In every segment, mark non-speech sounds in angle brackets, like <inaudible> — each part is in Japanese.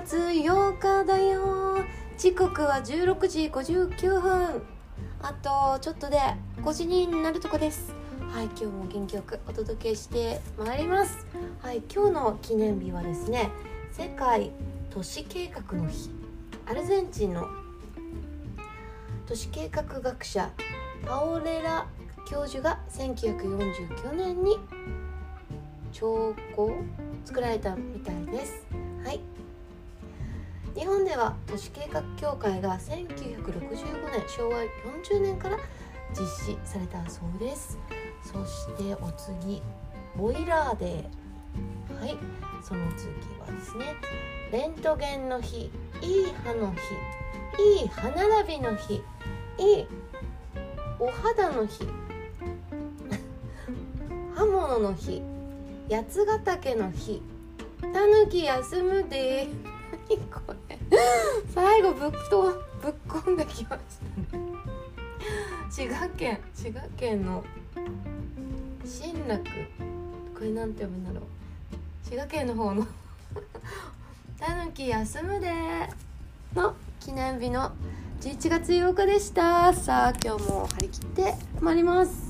月8日だよ。時刻は16時59分。あとちょっとで5時になるとこです。はい今日も元気よくお届けしてまいります。はい今日の記念日はですね世界都市計画の日。アルゼンチンの都市計画学者パオレラ教授が1949年に兆候作られたみたいです。はい。日本では都市計画協会が1965年昭和40年から実施されたそうです。そしてお次ボイラーデー。はいその次はですねレントゲンの日いい歯の日いい歯並びの日いいお肌の日刃物の日八ヶ岳の日たぬき休むで何 <laughs> 最後ぶっとぶっこんできましたね。滋賀県滋賀県の新楽これなんて読むんだろう。滋賀県の方の <laughs> たぬき休むでの記念日の11月8日でした。さあ今日も張り切ってまいります。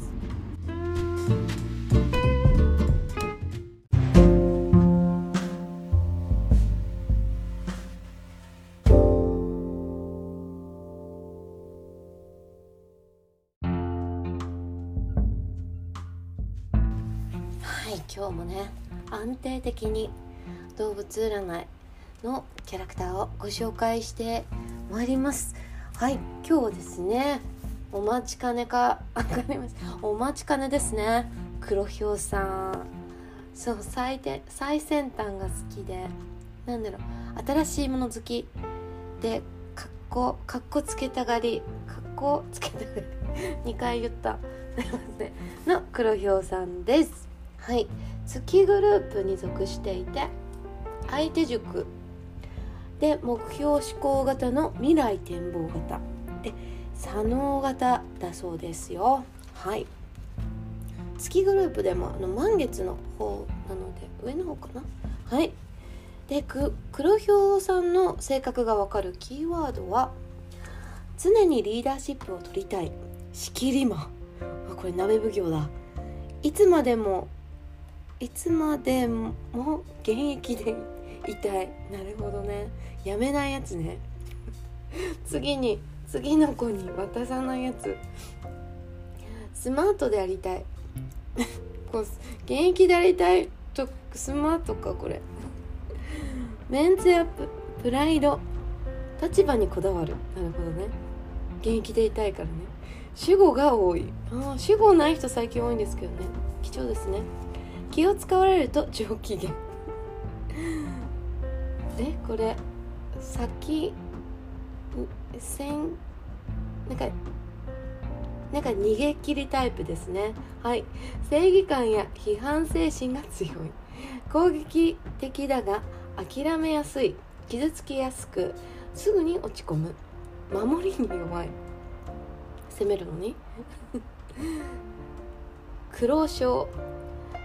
ね。安定的に動物占いのキャラクターをご紹介してまいります。はい今日はですねお待ちかねかわかります？お待ちかねですね。黒ひょうさん。そう最最先端が好きでなんだろう新しいもの好きでかっこかっこつけたがりかっこつけたがり2回言った。すいませんの黒ひょうさんです。はい。月グループに属していて相手塾で目標思考型の未来展望型。で左脳型だそうですよ。はい。月グループでもあの満月の方なので上の方かな。はい。でく黒ひょうさんの性格がわかるキーワードは常にリーダーシップを取りたい。仕切り魔。あこれ鍋奉行だ。いつまでもいつまでも現役でいたい。なるほどね。やめないやつね。次に次の子に渡さないやつ。スマートでありたい。<laughs> こう現役でありたい。とスマートかこれ。メンツやプ。ライド。立場にこだわる。なるほどね。現役でいたいからね。主語が多い。あ主語ない人最近多いんですけどね。貴重ですね。気を使われると上機嫌。でこれ先せんなんかなんか逃げ切りタイプですね。はい。正義感や批判精神が強い。攻撃的だが諦めやすい。傷つきやすくすぐに落ち込む。守りに弱い。攻めるのに。苦労症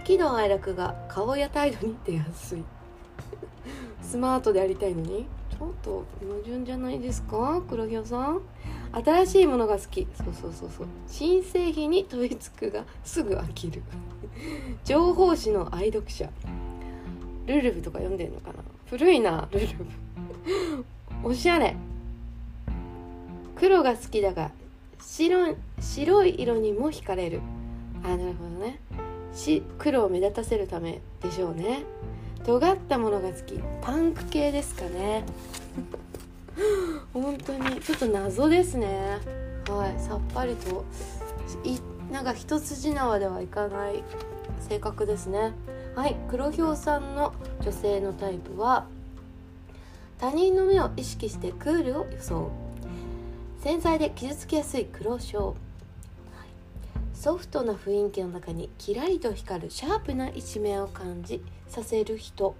喜怒哀楽が顔や態度に出やすい。スマートでありたいのに？ちょっと矛盾じゃないですか？黒ひょさん。新しいものが好き。そうそうそうそう。新製品に飛びつくがすぐ飽きる。情報誌の愛読者。ルルブとか読んでんのかな？古いなルルブ。おしゃれ。黒が好きだが白白い色にも惹かれる。あなるほどねし黒を目立たせるためでしょうね。尖ったものが好き。パンク系ですかね。<laughs> 本当に。ちょっと謎ですね。はい。さっぱりと。いなんか一筋縄ではいかない。性格ですね。はい。黒ひょうさんの女性のタイプは他人の目を意識してクールを装う繊細で傷つきやすい黒症ソフトな雰囲気の中にキラリと光るシャープな一面を感じさせる人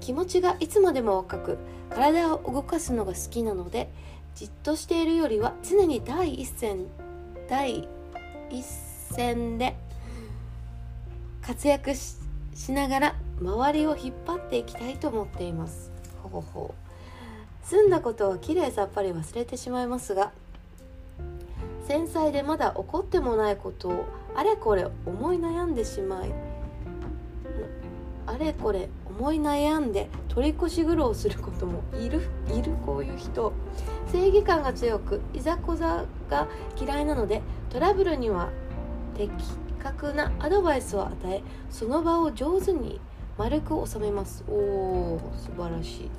気持ちがいつまでも若く体を動かすのが好きなのでじっとしているよりは常に第一線第一線で活躍しながら周りを引っ張っていきたいと思っています。ほうほ。う済んだことはきれいさっぱり忘れてしまいますが繊細でまだ起こってもないことをあれこれ思い悩んでしまいあれこれ思い悩んで取り越し苦労することもいるいるこういう人。正義感が強くいざこざが嫌いなのでトラブルには的確なアドバイスを与えその場を上手に丸く収めます。おお素晴らしい。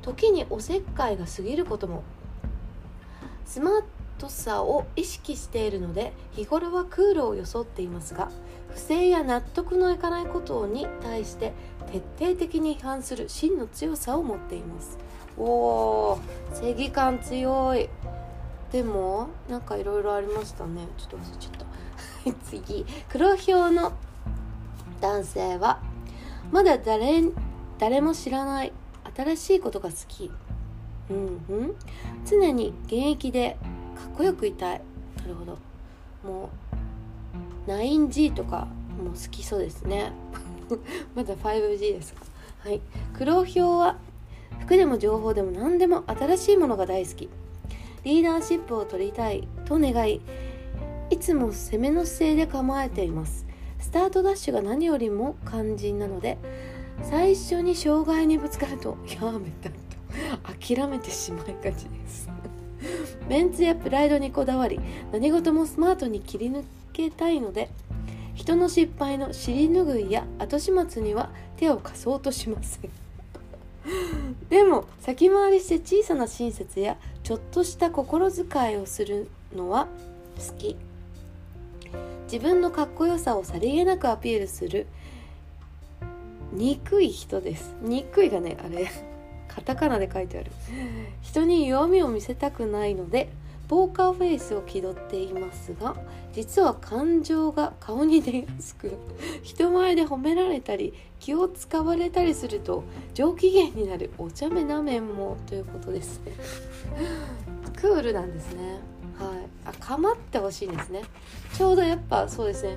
時におせっかいが過ぎることも。スマートさを意識しているので日頃はクールを装っていますが不正や納得のいかないことに対して徹底的に批判する真の強さを持っています。おお正義感強い。でもなんかいろいろありましたね。ちょっと忘れちゃった。<laughs> 次。黒ひょうの男性はまだ誰誰も知らない新しいことが好き。うんうん。常に現役でかっこよくいたい。なるほど。もう 9G とかもう好きそうですね。<laughs> まだ 5G ですかはい。黒ひょうは服でも情報でも何でも新しいものが大好き。リーダーシップを取りたいと願いいつも攻めの姿勢で構えています。スタートダッシュが何よりも肝心なので最初に障害にぶつかるとやめたと。諦めてしまいがちです。メンツやプライドにこだわり何事もスマートに切り抜けたいので人の失敗の尻拭いや後始末には手を貸そうとしません。<laughs> でも先回りして小さな親切やちょっとした心遣いをするのは好き。自分のかっこよさをさりげなくアピールする憎い人です。憎いがねあれ。カタカナで書いてある。人に弱みを見せたくないのでポーカーフェイスを気取っていますが実は感情が顔に出やすく人前で褒められたり気を使われたりすると上機嫌になるお茶目な面もということです。ねクールなんですね。はい。あ構ってほしいんですね。ちょうどやっぱそうですね。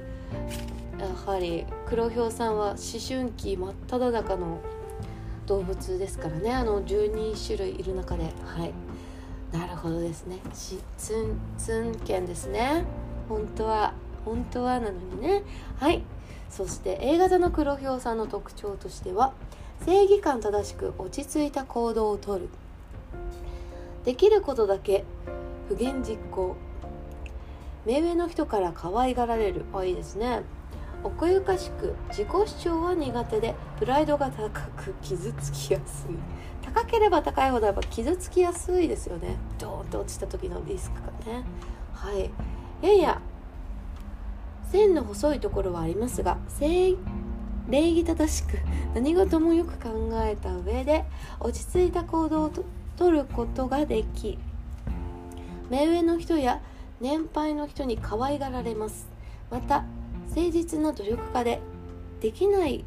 やはり黒ひょうさんは思春期真っ只中の動物ですからね。あの12種類いる中で。はい。なるほどですね。しツンツンケンですね。本当は本当はなのにね。はい。そして A 型の黒ひょうさんの特徴としては正義感正しく落ち着いた行動をとる。できることだけ不言実行。目上の人から可愛がられる。あいいですね。奥ゆかしく自己主張は苦手でプライドが高く傷つきやすい。高ければ高いほどやっぱ傷つきやすいですよね。ドーンと落ちた時のリスクがね。はい。やや線の細いところはありますが礼儀正しく何事もよく考えた上で落ち着いた行動をとることができ目上の人や年配の人に可愛がられます。また誠実な努力家でできない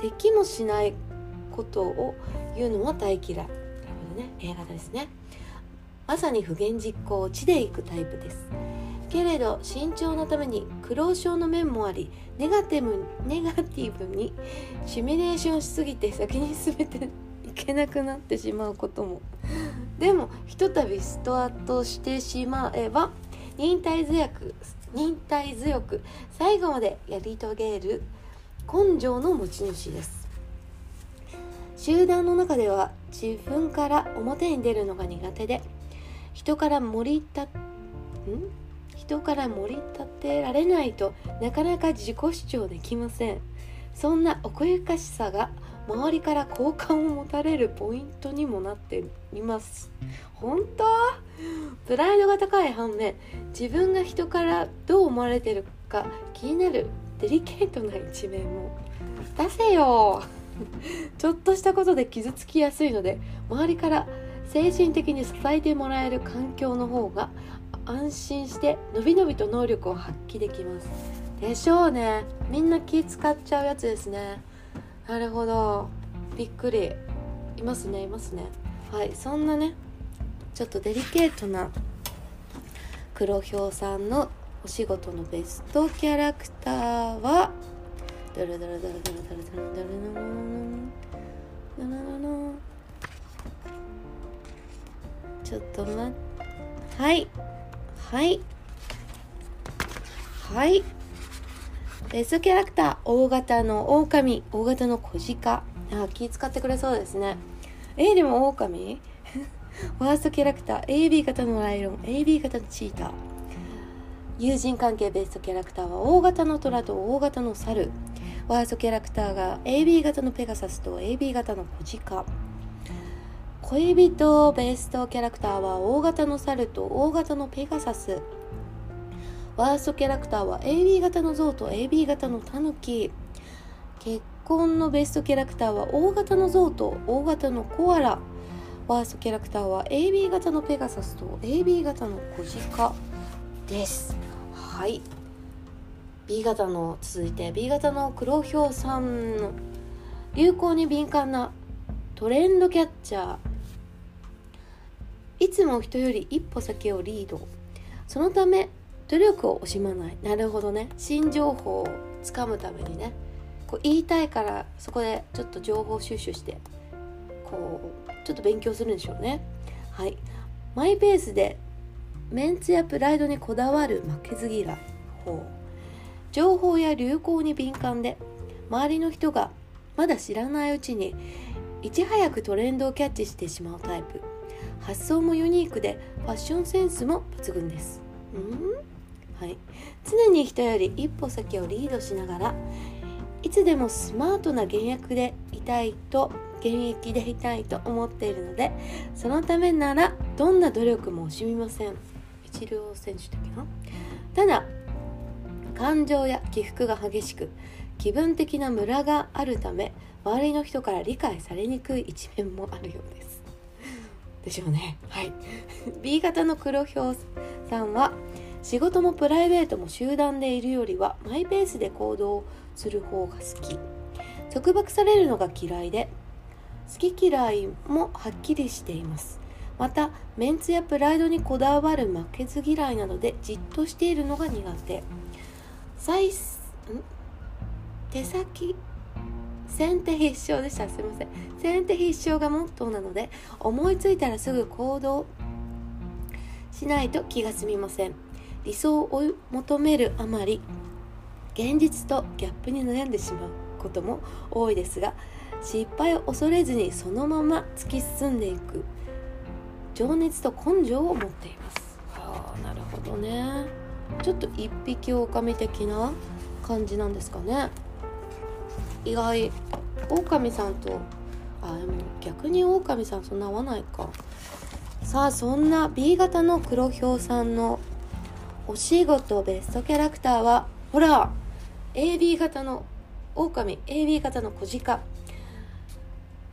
できもしないことを言うのは大嫌い。なるほどね。A 型ですね。まさに不言実行地で行くタイプです。けれど慎重なために苦労症の面もありネガティブネガティブにシミュレーションしすぎて先に全ていけなくなってしまうことも。でもひとたびストアとしてしまえば忍耐強く忍耐強く最後までやり遂げる根性の持ち主です。集団の中では自分から表に出るのが苦手で人から盛り立ん？人から盛り立てられないとなかなか自己主張できません。そんな奥ゆかしさが周りから好感を持たれるポイントにもなっています。本当？プライドが高い反面自分が人からどう思われてるか気になるデリケートな一面も。出せよ！<laughs> ちょっとしたことで傷つきやすいので周りから精神的に支えてもらえる環境の方が安心してのびのびと能力を発揮できます。でしょうね。みんな気使っちゃうやつですね。なるほど。びっくり。いますねいますね。はいそんなねちょっとデリケートな黒ひょうさんのお仕事のベストキャラクターはドルドルドルドルドルドルドルドルドルドちょっと待っはいはいはいベストキャラクター大型の狼大型の小鹿。あ気使ってくれそうですね。えー、でも狼？<laughs> ワーストキャラクター AB 型のライオン AB 型のチーター。友人関係ベストキャラクターは大型の虎と大型の猿。ワーストキャラクターが AB 型のペガサスと AB 型の小鹿。恋人ベストキャラクターは大型の猿と大型のペガサス。ワーストキャラクターは AB 型の象と AB 型のタヌキ。結婚のベストキャラクターは大型の象と大型のコアラ。ワーストキャラクターは AB 型のペガサスと AB 型の小鹿です。はい。B 型の続いて B 型の黒ひょうさんの流行に敏感なトレンドキャッチャー。いつも人より一歩先をリード。そのため努力を惜しまない。なるほどね。新情報をつかむためにね。こう言いたいからそこでちょっと情報収集してこうちょっと勉強するんでしょうね。はい。マイペースでメンツやプライドにこだわる負けず嫌い情報や流行に敏感で周りの人がまだ知らないうちにいち早くトレンドをキャッチしてしまうタイプ。発想もユニークでファッションセンスも抜群です。うん？はい。常に人より一歩先をリードしながらいつでもスマートな現役でいたいと現役でいたいと思っているのでそのためならどんな努力も惜しみません。一流選手的な？ただ感情や起伏が激しく気分的なムラがあるため周りの人から理解されにくい一面もあるようです。でしょうね。はい。B 型の黒ひょうさんは仕事もプライベートも集団でいるよりはマイペースで行動する方が好き。束縛されるのが嫌いで好き嫌いもはっきりしています。またメンツやプライドにこだわる負けず嫌いなどでじっとしているのが苦手。手先？先手必勝でした。すいません。先手必勝がモットーなので思いついたらすぐ行動しないと気が済みません。理想を追い求めるあまり現実とギャップに悩んでしまうことも多いですが失敗を恐れずにそのまま突き進んでいく情熱と根性を持っています。ああなるほどね。ちょっと一匹狼的な感じなんですかね。意外狼さんとあでも逆に狼さんそんな合わないか。さあそんな B 型の黒ひょうさんのお仕事ベストキャラクターはほら AB 型の狼 AB 型の小鹿。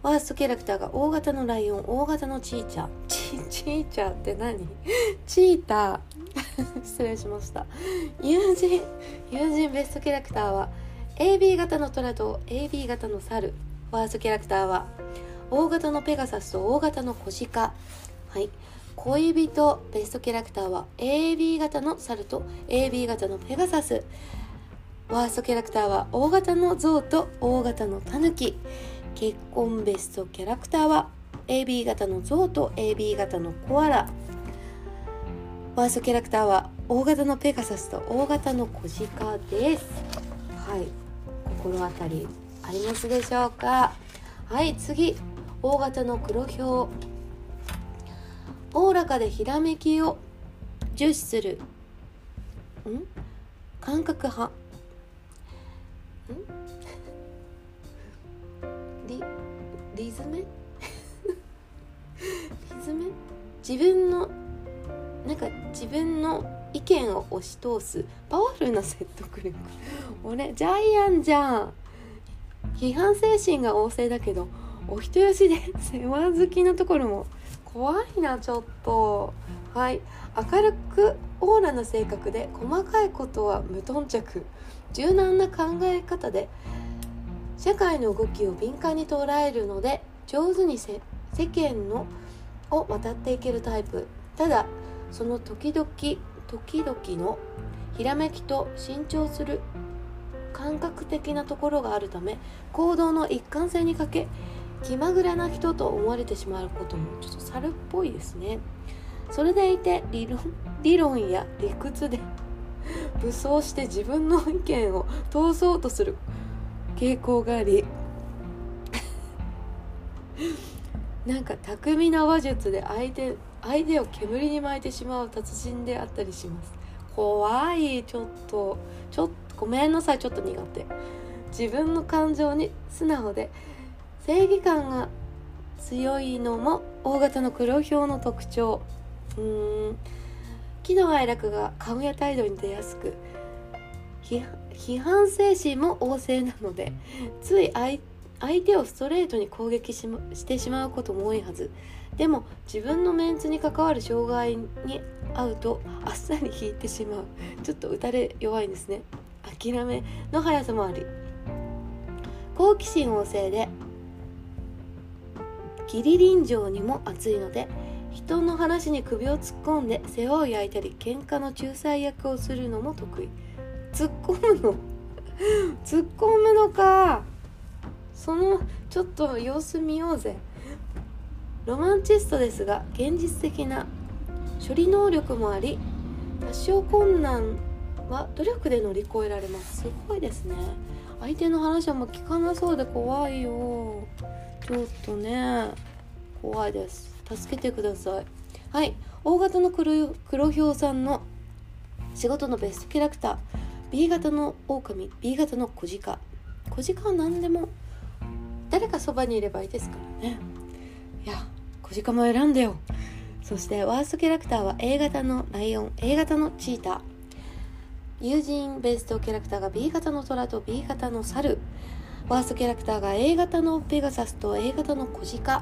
ワーストキャラクターが大型のライオン大型のチーチャー。チチーチャーって何？チーター。<laughs> 失礼しました。友人友人ベストキャラクターは AB 型のトラと AB 型の猿。ワーストキャラクターは大型のペガサスと大型の小鹿。はい。恋人ベストキャラクターは AB 型の猿と AB 型のペガサス。ワーストキャラクターは大型の象と大型のタヌキ。結婚ベストキャラクターは AB 型のゾウと AB 型のコアラ。ワーストキャラクターは大型のペガサスと大型の小鹿です。はい。心当たりありますでしょうか？はい。次。大型の黒ひょうおおらかでひらめきを重視する。ん？感覚派。ん？<laughs> リズメ？<laughs> リズメ？自分のなんか自分の意見を押し通す。パワフルな説得力。<laughs> 俺ジャイアンじゃん。批判精神が旺盛だけどお人よしで世話好きなところも怖いなちょっと。はい。明るくオーラな性格で細かいことは無頓着。柔軟な考え方で社会の動きを敏感に捉えるので上手に世間のを渡っていけるタイプ。ただその時々時々のひらめきと慎重する感覚的なところがあるため行動の一貫性に欠け気まぐれな人と思われてしまうこともちょっと猿っぽいですね。それでいて理論理論や理屈で武装して自分の意見を通そうとする傾向があり <laughs> なんか巧みな話術で相手相手を煙に巻いてしまう達人であったりします。怖いちょっとちょっとごめんなさいちょっと苦手。自分の感情に素直で正義感が強いのも大型の黒ひょうの特徴。うん。喜怒哀楽が顔や態度に出やすく批判精神も旺盛なのでつい相手をストレートに攻撃し,、ま、てしまうことも多いはず。でも自分のメンツに関わる障害に遭うとあっさり引いてしまう。ちょっと打たれ弱いんですね。諦めの速さもあり。好奇心旺盛で義理臨場にも熱いので人の話に首を突っ込んで世話を焼いたり喧嘩の仲裁役をするのも得意。突っ込むの？<laughs> 突っ込むのか。そのちょっと様子見ようぜ。ロマンチストですが現実的な処理能力もあり多少困難は努力で乗り越えられます。すごいですね。相手の話はもう聞かなそうで怖いよ。ちょっとね怖いです。助けてください。はい。大型の黒黒ひょうさんの仕事のベストキャラクター。B 型の狼。B 型の小鹿。小鹿は何でも誰かそばにいればいいですからね。いや小鹿も選んでよ。そしてワーストキャラクターは A 型のライオン。A 型のチーター。友人ベストキャラクターが B 型の虎と B 型の猿。ワーストキャラクターが A 型のペガサスと A 型の小鹿。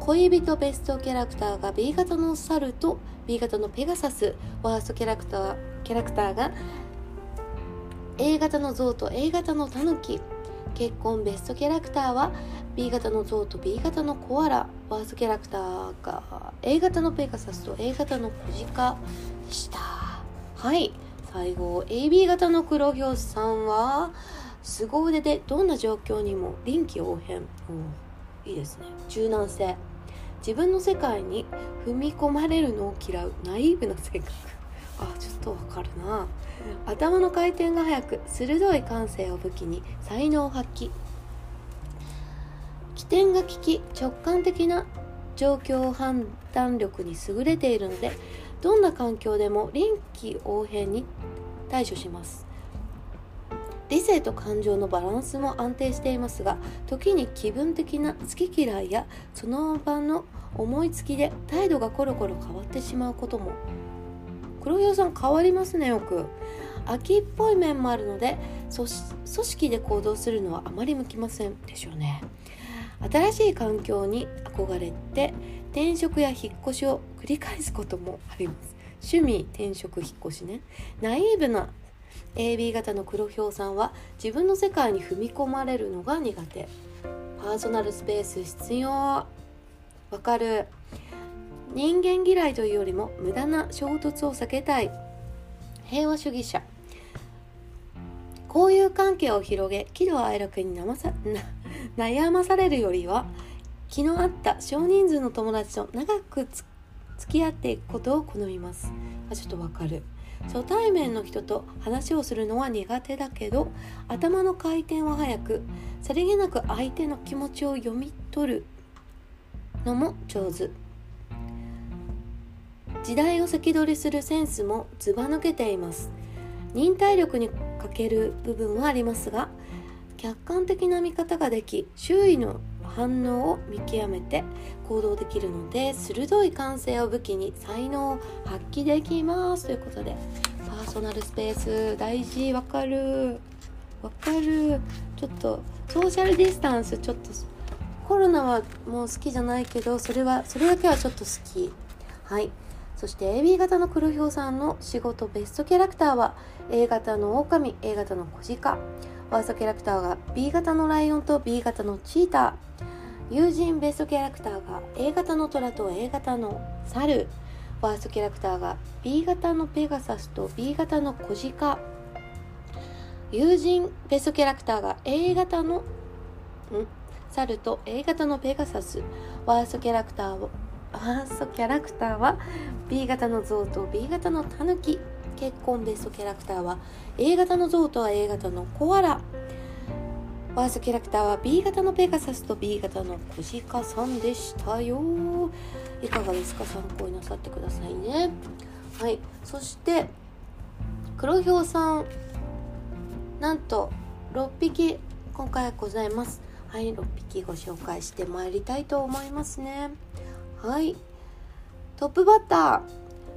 恋人ベストキャラクターが B 型の猿と B 型のペガサス。ワーストキャラクターキャラクターが A 型の象と A 型のタヌキ。結婚ベストキャラクターは B 型の象と B 型のコアラ。ワーストキャラクターが A 型のペガサスと A 型の小鹿でした。はい。最後 AB 型の黒ひょうさんは凄腕でどんな状況にも臨機応変、うん、いいですね。柔軟性。自分の世界に踏み込まれるのを嫌うナイーブな性格。あちょっとわかるな。頭の回転が速く鋭い感性を武器に才能を発揮。起点が利き直感的な状況判断力に優れているのでどんな環境でも臨機応変に対処します。理性と感情のバランスも安定していますが時に気分的な好き嫌いやその場の思いつきで態度がコロコロ変わってしまうことも。黒ひょうさん変わりますねよく。秋っぽい面もあるので組織で行動するのはあまり向きませんでしょうね。新しい環境に憧れて転職や引っ越しを繰り返すこともあります。趣味転職引っ越しね。ナイーブな AB 型の黒ひょうさんは自分の世界に踏み込まれるのが苦手。パーソナルスペース必要。わかる。人間嫌いというよりも無駄な衝突を避けたい。平和主義者。交友関係を広げ喜怒哀楽にまさ <laughs> 悩まされるよりは気の合った少人数の友達と長く付き合っていくことを好みます。あちょっとわかる。初対面の人と話をするのは苦手だけど頭の回転は速くさりげなく相手の気持ちを読み取るのも上手。時代を先取りするセンスもずば抜けています。忍耐力に欠ける部分はありますが客観的な見方ができ周囲の反応を見極めて行動できるので鋭い感性を武器に才能を発揮できますということでパーソナルスペース大事わかる。わかる。ちょっとソーシャルディスタンスちょっとコロナはもう好きじゃないけどそれはそれだけはちょっと好き。はい。そして AB 型の黒ひょうさんの仕事ベストキャラクターは A 型の狼 A 型の小鹿。ワーストキャラクターが B 型のライオンと B 型のチーター。友人ベストキャラクターが A 型の虎と A 型の猿。ワーストキャラクターが B 型のペガサスと B 型の小鹿友人ベストキャラクターが A 型のん？猿と A 型のペガサス。ワーストキャラクターをワーストキャラクターは B 型の象と B 型のタヌキ。結婚ベストキャラクターは A 型の象と A 型のコアラ。ワーストキャラクターは B 型のペガサスと B 型のコジカさんでしたよ。いかがですか？参考になさってくださいね。はい。そして黒ひょうさん。なんと6匹今回ございます。はい。6匹ご紹介してまいりたいと思いますね。はい。トップバッタ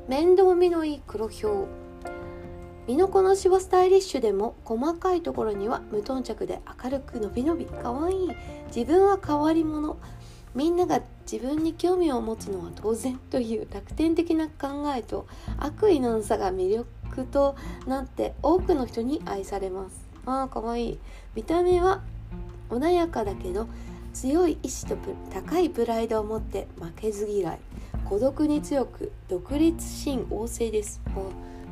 ー。面倒見のいい黒ひょう。身のこなしはスタイリッシュでも細かいところには無頓着で明るくのびのびかわいい。自分は変わり者みんなが自分に興味を持つのは当然という楽天的な考えと悪意のなさが魅力となって多くの人に愛されます。あーかわい。い見た目は穏やかだけど強い意志と高いプライドを持って負けず嫌い。孤独に強く独立心旺盛です。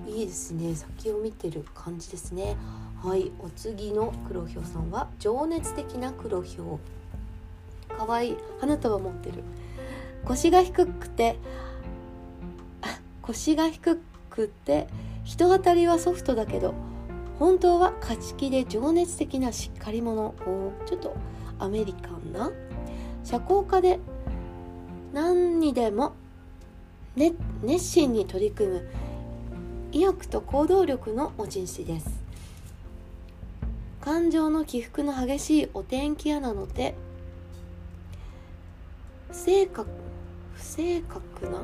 いいですね。先を見てる感じですね。はいお次の黒ひょうさんは情熱的な黒ひょうかわいい。花束持ってる。腰が低くて <laughs> 腰が低くて人当たりはソフトだけど本当は勝ち気で情熱的なしっかり者。ちょっとアメリカンな。社交家で何にでも、ね、熱心に取り組む。意欲と行動力の持ち主です。感情の起伏の激しいお天気屋なので不正確不正確な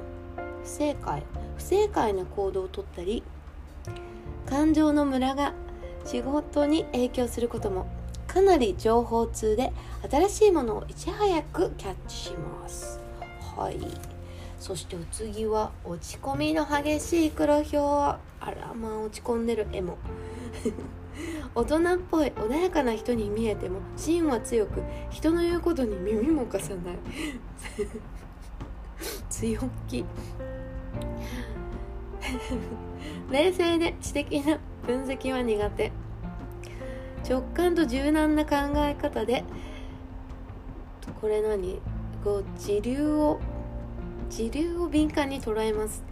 不正解不正解な行動をとったり感情のムラが仕事に影響することもかなり情報通で新しいものをいち早くキャッチします。はい。そしてお次は落ち込みの激しい黒ひょう。あらまあ落ち込んでる絵も。<laughs> 大人っぽい穏やかな人に見えても芯は強く人の言うことに耳も貸さない。<laughs> 強気。<laughs> 冷静で知的な分析は苦手。直感と柔軟な考え方でこれ何？こう時流を時流を敏感に捉えます。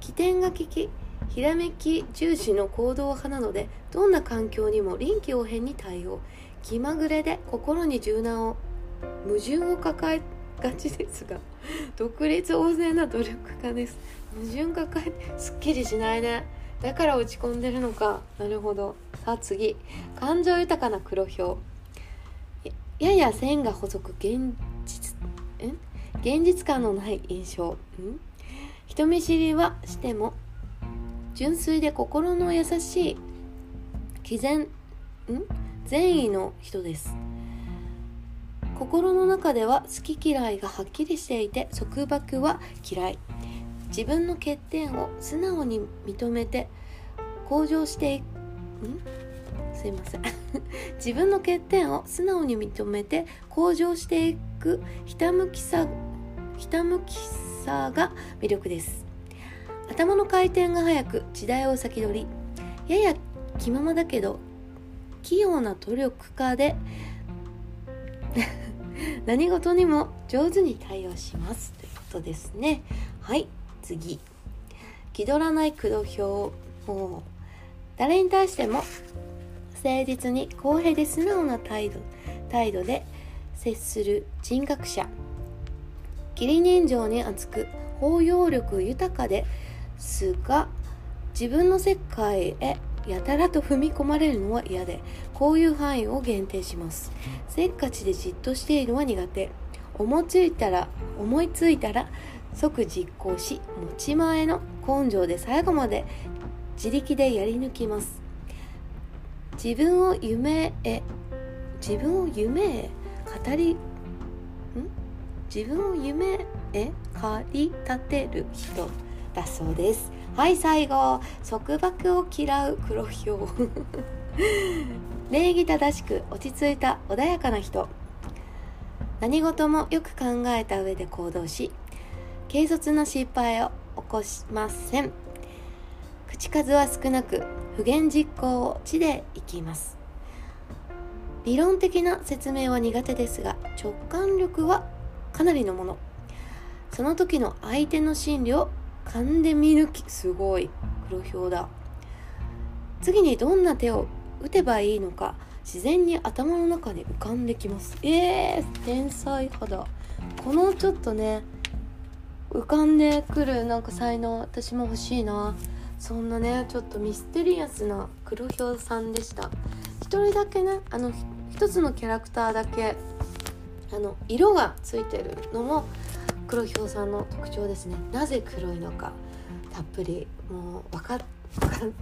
起点が利きひらめき重視の行動派なのでどんな環境にも臨機応変に対応。気まぐれで心に柔軟を矛盾を抱えがちですが独立大勢な努力家です。矛盾抱えてすっきりしないね。だから落ち込んでるのか。なるほど。さあ次。感情豊かな黒ひょうやや線が細く現実現実感のない印象。ん？人見知りはしても純粋で心の優しい毅然ん？善意の人です。心の中では好き嫌いがはっきりしていて束縛は嫌い。自分の欠点を素直に認めて向上していくん？すいません。<laughs> 自分の欠点を素直に認めて向上していくひたむきさひたむきさが魅力です。頭の回転が速く時代を先取りやや気ままだけど器用な努力家で <laughs> 何事にも上手に対応します。ということですね。はい次。気取らない黒ひょうもう誰に対しても誠実に公平で素直な態度態度で接する人格者。義理人情に厚く包容力豊かですが自分の世界へやたらと踏み込まれるのは嫌でこういう範囲を限定します。せっかちでじっとしているのは苦手。思いついたら思いついたら即実行し持ち前の根性で最後まで自力でやり抜きます。自分を夢へ自分を夢へ語り自分を夢へ駆り立てる人だそうです。はい最後束縛を嫌う黒ひょう。<laughs> 礼儀正しく落ち着いた穏やかな人。何事もよく考えた上で行動し軽率な失敗を起こしません。口数は少なく不言実行を地で生きます。理論的な説明は苦手ですが直感力はかなりのもの。その時の相手の心理を勘で見抜きすごい。黒表だ。次にどんな手を打てばいいのか。自然に頭の中に浮かんできます。えー、天才肌。このちょっとね浮かんでくるなんか才能私も欲しいな。そんなねちょっとミステリアスな黒ひょうさんでした。一人だけねあの一つのキャラクターだけあの色がついてるのも黒ひょうさんの特徴ですね。なぜ黒いのかたっぷりもう分か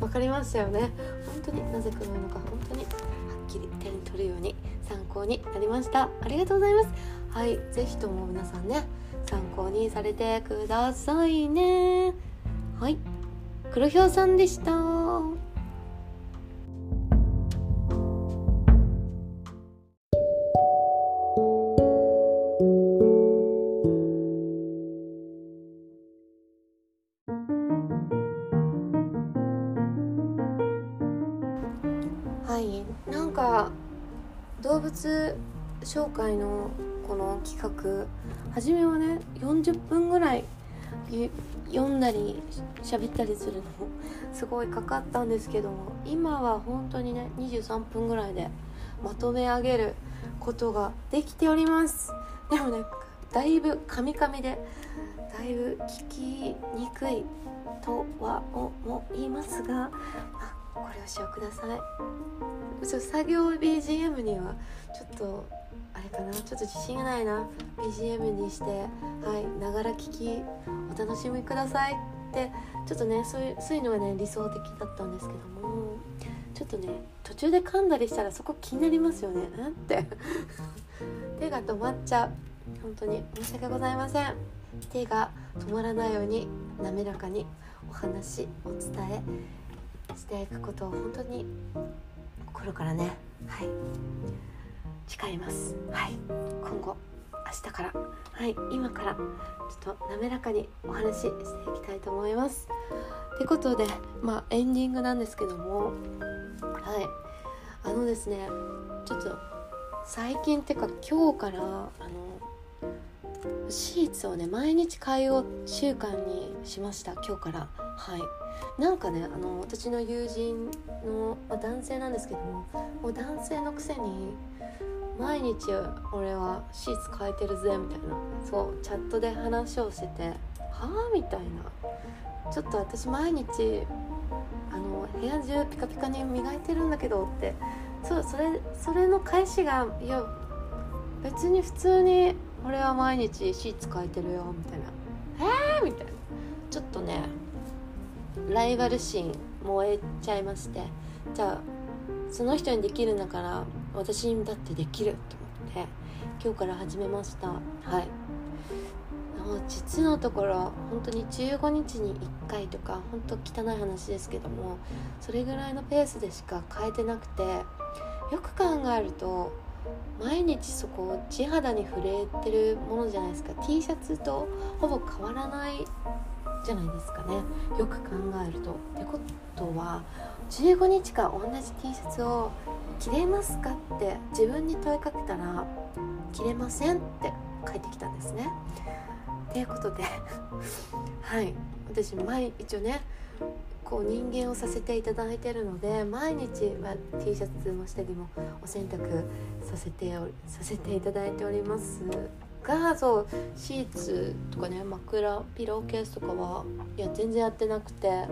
分かりましたよね。本当になぜ黒いのか本当にはっきり手に取るように参考になりました。ありがとうございます。はい是非とも皆さんね参考にされてくださいね。はい黒ひょうさんでした。紹介のこの企画初めはね40分ぐらい読んだり喋ったりするのもすごいかかったんですけども今は本当にね23分ぐらいでまとめ上げることができております。でもねだいぶカミカミでだいぶ聞きにくいとは思いますがご了承ください。作業 BGM にはちょっとれかな？ちょっと自信がないな。BGM にして。はい。ながら聞きお楽しみください。ってちょっとねそういうそういうのがね理想的だったんですけども。ちょっとね途中で噛んだりしたらそこ気になりますよね。なん？って。<laughs> 手が止まっちゃう。本当に。申し訳ございません。手が止まらないように滑らかにお話お伝えしていくことを本当に心からね。はい。誓います。はい。今後明日から。はい。今からちょっと滑らかにお話ししていきたいと思います。ってことでまあエンディングなんですけども。はい。あのですねちょっと最近ってか今日からあのシーツをね毎日変えよう習慣にしました。今日から。はい。なんかねあの私の友人の、まあ、男性なんですけどももう男性のくせに毎日俺はシーツ変えてるぜみたいな。そうチャットで話をしててはあみたいな。ちょっと私毎日あの部屋中ピカピカに磨いてるんだけどって。そうそれそれの返しがいや別に普通に俺は毎日シーツ変えてるよみたいな。えーみたいな。ちょっとねライバル心燃えちゃいまして。じゃあその人にできるんだから私にだってできると思って。今日から始めました。はい。実のところ本当に15日に1回とか本当汚い話ですけどもそれぐらいのペースでしか変えてなくてよく考えると毎日そこ地肌に触れてるものじゃないですか。T シャツとほぼ変わらないじゃないですかね。よく考えると。ってことは15日間同じ T シャツを着れますかって自分に問いかけたら着れませんって返ってきたんですね。ということで <laughs> はい私毎一応ねこう人間をさせていただいてるので毎日は T シャツも下着もお洗濯させてさせていただいておりますがそうシーツとかね枕ピローケースとかはいや全然やってなくて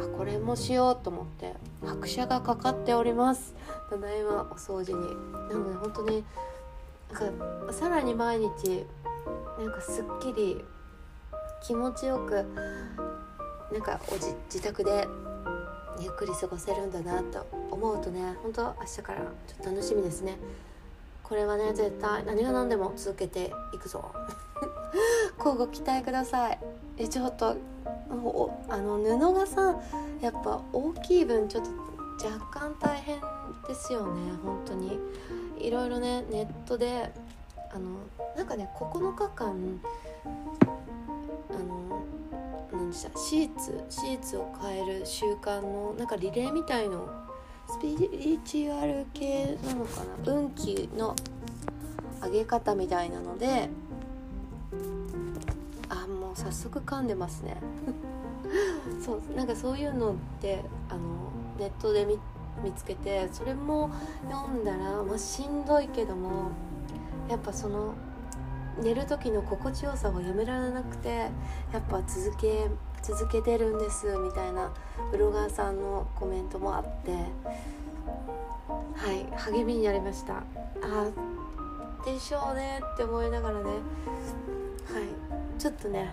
あこれもしようと思って拍車がかかっております。ただいまお掃除に。なので本当になんかさらに毎日なんかすっきり気持ちよくなんかおじ自宅でゆっくり過ごせるんだなと思うとね本当明日からちょっと楽しみですね。これはね絶対何が何でも続けていくぞ <laughs> 交互期待ください。えちょっとあの布がさやっぱ大きい分ちょっと若干大変ですよね本当に。いろいろねネットであのなんかね9日間あの何でしたシーツシーツを変える習慣のなんかリレーみたいのスピリチュアル系なのかな運気の上げ方みたいなので早速噛んでますね。<laughs> そうなんかそういうのってあのネットで見見つけてそれも読んだら、まあ、しんどいけどもやっぱその寝る時の心地よさをやめられなくてやっぱ続け続けてるんですみたいなブロガーさんのコメントもあってはい励みになりました。あでしょうねって思いながらね。はいちょっとね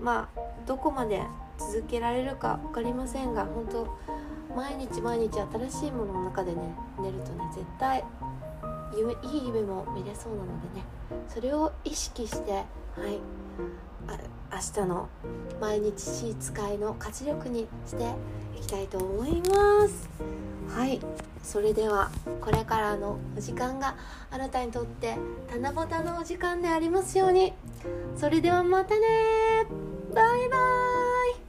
まあどこまで続けられるか分かりませんが本当毎日毎日新しいものの中でね寝るとね絶対夢いい夢も見れそうなのでねそれを意識してはいあ明日の毎日シーツ会の活力にしていきたいと思います。はい。それではこれからのお時間があなたにとって七夕のお時間でありますように。それではまたねバイバーイ。